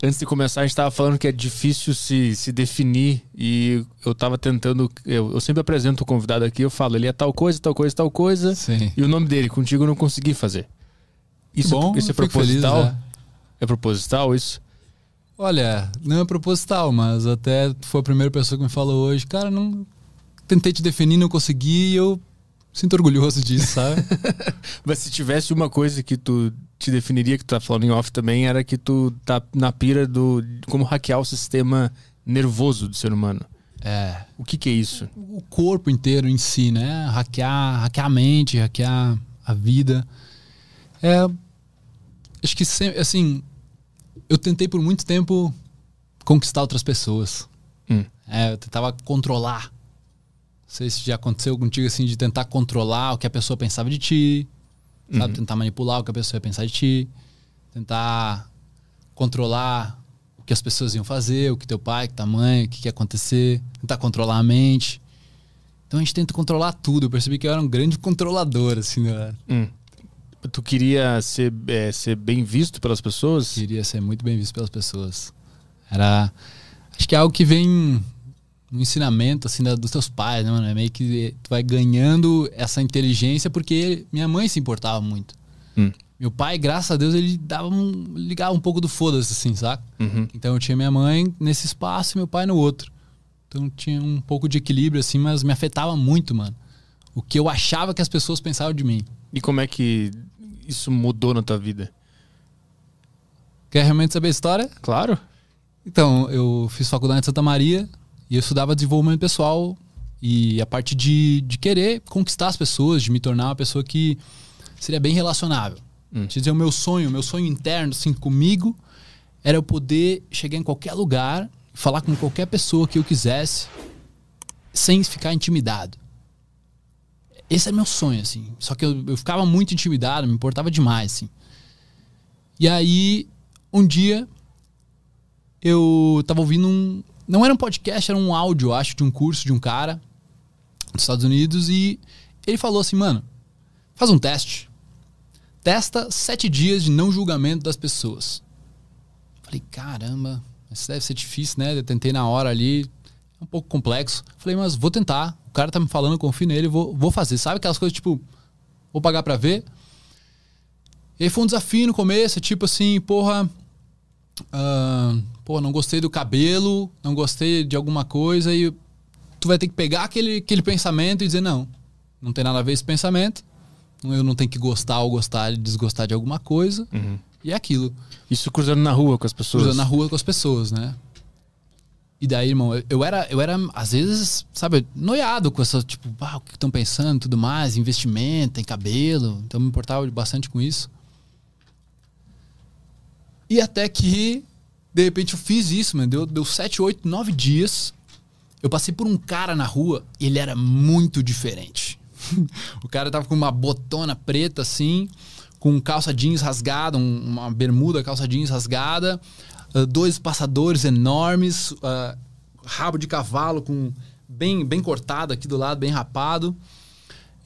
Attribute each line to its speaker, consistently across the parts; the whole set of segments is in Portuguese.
Speaker 1: Antes de começar, a gente estava falando que é difícil se, se definir e eu estava tentando. Eu, eu, sempre apresento o convidado aqui, eu falo, ele é tal coisa, tal coisa, tal coisa.
Speaker 2: Sim.
Speaker 1: E o nome dele, contigo eu não consegui fazer. Isso,
Speaker 2: Bom,
Speaker 1: isso é proposital? Feliz, é. é proposital isso?
Speaker 2: Olha, não é proposital, mas até foi a primeira pessoa que me falou hoje, cara, não tentei te definir, não consegui, e eu sinto orgulhoso disso, sabe?
Speaker 1: mas se tivesse uma coisa que tu te definiria, que tu tá falando em off também, era que tu tá na pira do como hackear o sistema nervoso do ser humano.
Speaker 2: É.
Speaker 1: O que que é isso?
Speaker 2: O corpo inteiro em si, né? Hackear, hackear a mente, hackear a vida. É, acho que assim, eu tentei por muito tempo conquistar outras pessoas.
Speaker 1: Hum.
Speaker 2: É, eu tentava controlar. Não sei se já aconteceu contigo assim de tentar controlar o que a pessoa pensava de ti, Sabe? Uhum. Tentar manipular o que a pessoa ia pensar de ti. Tentar controlar o que as pessoas iam fazer, o que teu pai, o que tua mãe, o que ia acontecer. Tentar controlar a mente. Então a gente tenta controlar tudo. Eu percebi que eu era um grande controlador, assim, né?
Speaker 1: Hum. Tu queria ser, é, ser bem visto pelas pessoas?
Speaker 2: Queria ser muito bem visto pelas pessoas. Era. Acho que é algo que vem no ensinamento assim da, dos teus pais, né, mano? É meio que tu vai ganhando essa inteligência porque minha mãe se importava muito.
Speaker 1: Hum.
Speaker 2: Meu pai, graças a Deus, ele dava um, ligava um pouco do foda-se, assim, saca?
Speaker 1: Uhum.
Speaker 2: Então eu tinha minha mãe nesse espaço e meu pai no outro. Então tinha um pouco de equilíbrio, assim, mas me afetava muito, mano. O que eu achava que as pessoas pensavam de mim.
Speaker 1: E como é que isso mudou na tua vida?
Speaker 2: Quer realmente saber a história?
Speaker 1: Claro.
Speaker 2: Então, eu fiz faculdade em Santa Maria, e eu estudava desenvolvimento pessoal e a parte de, de querer conquistar as pessoas, de me tornar uma pessoa que seria bem relacionável.
Speaker 1: Hum.
Speaker 2: dizer, o meu sonho, o meu sonho interno, assim, comigo, era eu poder chegar em qualquer lugar, falar com qualquer pessoa que eu quisesse, sem ficar intimidado. Esse é meu sonho, assim. Só que eu, eu ficava muito intimidado, me importava demais, assim. E aí, um dia, eu tava ouvindo um, não era um podcast, era um áudio, acho, de um curso de um cara dos Estados Unidos e ele falou assim, mano, faz um teste. Testa sete dias de não julgamento das pessoas. Falei, caramba, isso deve ser difícil, né? Eu tentei na hora ali, é um pouco complexo. Falei, mas vou tentar. O cara tá me falando, confio nele, vou, vou fazer. Sabe aquelas coisas tipo, vou pagar pra ver? E aí foi um desafio no começo, tipo assim, porra. Uh, pô, não gostei do cabelo, não gostei de alguma coisa e tu vai ter que pegar aquele, aquele pensamento e dizer não, não tem nada a ver esse pensamento, eu não tenho que gostar ou gostar, desgostar de alguma coisa
Speaker 1: uhum.
Speaker 2: e é aquilo.
Speaker 1: Isso cruzando na rua com as pessoas?
Speaker 2: Cruzando na rua com as pessoas, né? E daí, irmão, eu era, eu era às vezes, sabe, noiado com essa, tipo, ah, o que estão pensando tudo mais, investimento, em cabelo. Então me importava bastante com isso. E até que de repente eu fiz isso, mano. Deu, deu 7, 8, 9 dias. Eu passei por um cara na rua e ele era muito diferente. o cara tava com uma botona preta assim, com calça jeans rasgada, um, uma bermuda calça jeans rasgada, uh, dois passadores enormes, uh, rabo de cavalo com bem, bem cortado aqui do lado, bem rapado,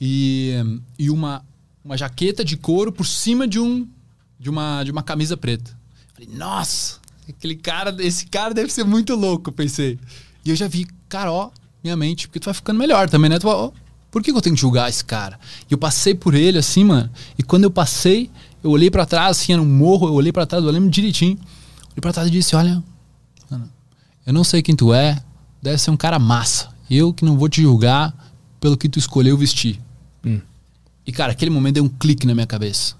Speaker 2: e, e uma, uma jaqueta de couro por cima de, um, de, uma, de uma camisa preta. Falei, nossa, Aquele cara, esse cara deve ser muito louco, pensei. E eu já vi, cara, ó, minha mente, porque tu vai ficando melhor também, né? Tu vai, ó, por que eu tenho que julgar esse cara? E eu passei por ele assim, mano. E quando eu passei, eu olhei para trás, assim, era um morro, eu olhei para trás, eu lembro direitinho. Olhei pra trás e disse: Olha, mano, eu não sei quem tu é, deve ser um cara massa. Eu que não vou te julgar pelo que tu escolheu vestir.
Speaker 1: Hum.
Speaker 2: E, cara, aquele momento deu um clique na minha cabeça.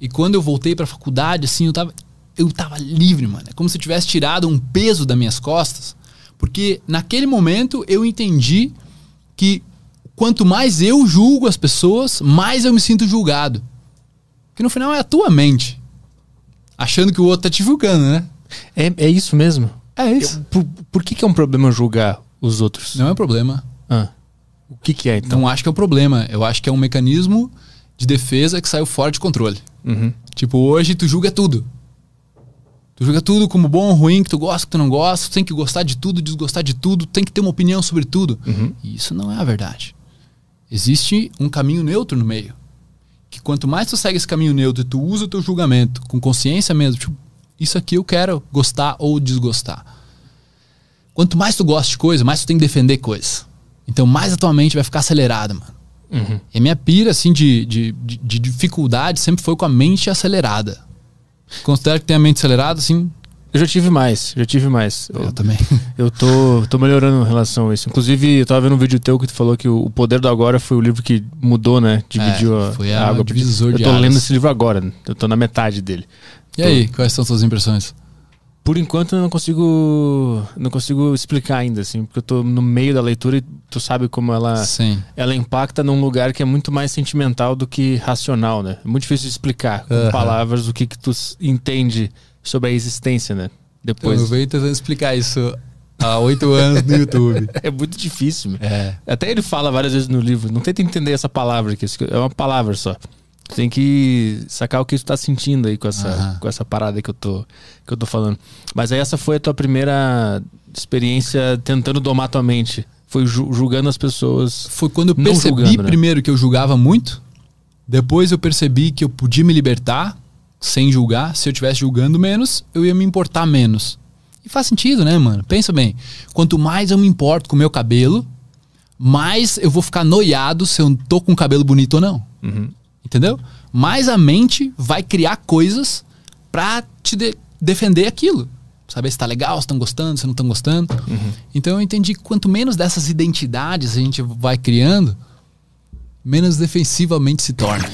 Speaker 2: E quando eu voltei pra faculdade, assim, eu tava eu tava livre, mano. É como se eu tivesse tirado um peso das minhas costas. Porque naquele momento eu entendi que quanto mais eu julgo as pessoas, mais eu me sinto julgado. Que no final é a tua mente. Achando que o outro tá te julgando, né?
Speaker 1: É, é isso mesmo?
Speaker 2: É isso.
Speaker 1: Eu, por, por que, que é um problema julgar os outros?
Speaker 2: Não é um problema.
Speaker 1: Ah. O que, que é, então?
Speaker 2: Não acho que é um problema. Eu acho que é um mecanismo de defesa que saiu fora de controle.
Speaker 1: Uhum.
Speaker 2: Tipo, hoje tu julga tudo. Tu julga tudo como bom ou ruim, que tu gosta, que tu não gosta, tu tem que gostar de tudo, desgostar de tudo, tem que ter uma opinião sobre tudo.
Speaker 1: Uhum.
Speaker 2: E isso não é a verdade. Existe um caminho neutro no meio. Que quanto mais tu segue esse caminho neutro e tu usa o teu julgamento com consciência mesmo, tipo, isso aqui eu quero gostar ou desgostar. Quanto mais tu gosta de coisa, mais tu tem que defender coisa. Então, mais a tua mente vai ficar acelerada, mano.
Speaker 1: Uhum.
Speaker 2: E a minha pira, assim, de, de, de, de dificuldade sempre foi com a mente acelerada. Considero que tem a mente acelerada, assim.
Speaker 1: Eu já tive mais, já tive mais.
Speaker 2: Eu, também.
Speaker 1: Eu tô, tô melhorando em relação a isso. Inclusive, eu tava vendo um vídeo teu que tu falou que o Poder do Agora foi o livro que mudou, né? Dividiu
Speaker 2: É,
Speaker 1: a,
Speaker 2: foi
Speaker 1: a
Speaker 2: a
Speaker 1: água.
Speaker 2: divisor
Speaker 1: eu tô lendo esse livro agora, eu tô na metade dele.
Speaker 2: E aí, quais são as suas impressões?
Speaker 1: Por enquanto eu não consigo não consigo explicar ainda assim, porque eu tô no meio da leitura e tu sabe como ela
Speaker 2: Sim.
Speaker 1: ela impacta num lugar que é muito mais sentimental do que racional, né? É muito difícil de explicar com
Speaker 2: Aham.
Speaker 1: palavras o que que tu entende sobre a existência, né? Depois
Speaker 2: eu venho tentando explicar isso há oito anos no YouTube.
Speaker 1: é muito difícil.
Speaker 2: É.
Speaker 1: Até ele fala várias vezes no livro, não tenta entender essa palavra isso é uma palavra só. Tu tem que sacar o que tu tá sentindo aí com essa,
Speaker 2: Aham.
Speaker 1: com essa parada que eu, tô, que eu tô falando. Mas aí essa foi a tua primeira experiência tentando domar tua mente. Foi ju- julgando as pessoas.
Speaker 2: Foi quando eu percebi
Speaker 1: julgando, né?
Speaker 2: primeiro que eu julgava muito. Depois eu percebi que eu podia me libertar sem julgar. Se eu estivesse julgando menos, eu ia me importar menos. E faz sentido, né, mano? Pensa bem. Quanto mais eu me importo com o meu cabelo, mais eu vou ficar noiado se eu tô com o cabelo bonito ou não.
Speaker 1: Uhum.
Speaker 2: Entendeu? Mais a mente vai criar coisas pra te de- defender aquilo. Saber se tá legal, se estão gostando, se não estão gostando. Então eu entendi que quanto menos dessas identidades a gente vai criando, menos defensivamente se torna.